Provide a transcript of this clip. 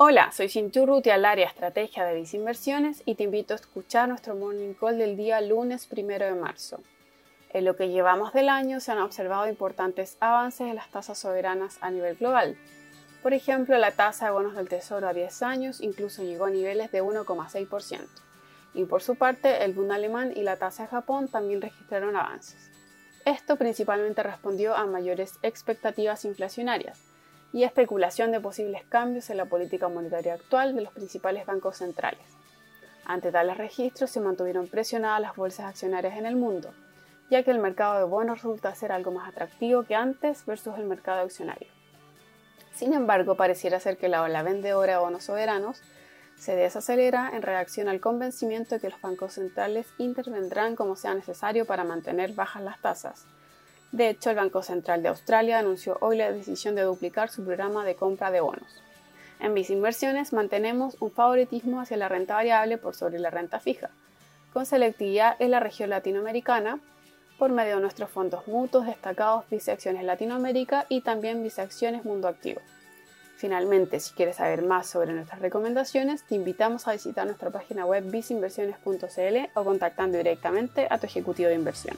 Hola, soy Cintu Ruti al área Estrategia de Disinversiones y te invito a escuchar nuestro Morning Call del día lunes 1 de marzo. En lo que llevamos del año se han observado importantes avances en las tasas soberanas a nivel global. Por ejemplo, la tasa de bonos del Tesoro a 10 años incluso llegó a niveles de 1,6%. Y por su parte, el Bund alemán y la tasa de Japón también registraron avances. Esto principalmente respondió a mayores expectativas inflacionarias y especulación de posibles cambios en la política monetaria actual de los principales bancos centrales. Ante tales registros se mantuvieron presionadas las bolsas accionarias en el mundo, ya que el mercado de bonos resulta ser algo más atractivo que antes versus el mercado accionario. Sin embargo, pareciera ser que la ola vendedora de bonos soberanos se desacelera en reacción al convencimiento de que los bancos centrales intervendrán como sea necesario para mantener bajas las tasas, de hecho, el Banco Central de Australia anunció hoy la decisión de duplicar su programa de compra de bonos. En Visa Inversiones mantenemos un favoritismo hacia la renta variable por sobre la renta fija, con selectividad en la región latinoamericana por medio de nuestros fondos mutuos destacados Visa Acciones Latinoamérica y también Visa Acciones Mundo Activo. Finalmente, si quieres saber más sobre nuestras recomendaciones, te invitamos a visitar nuestra página web visinversiones.cl o contactando directamente a tu ejecutivo de inversión.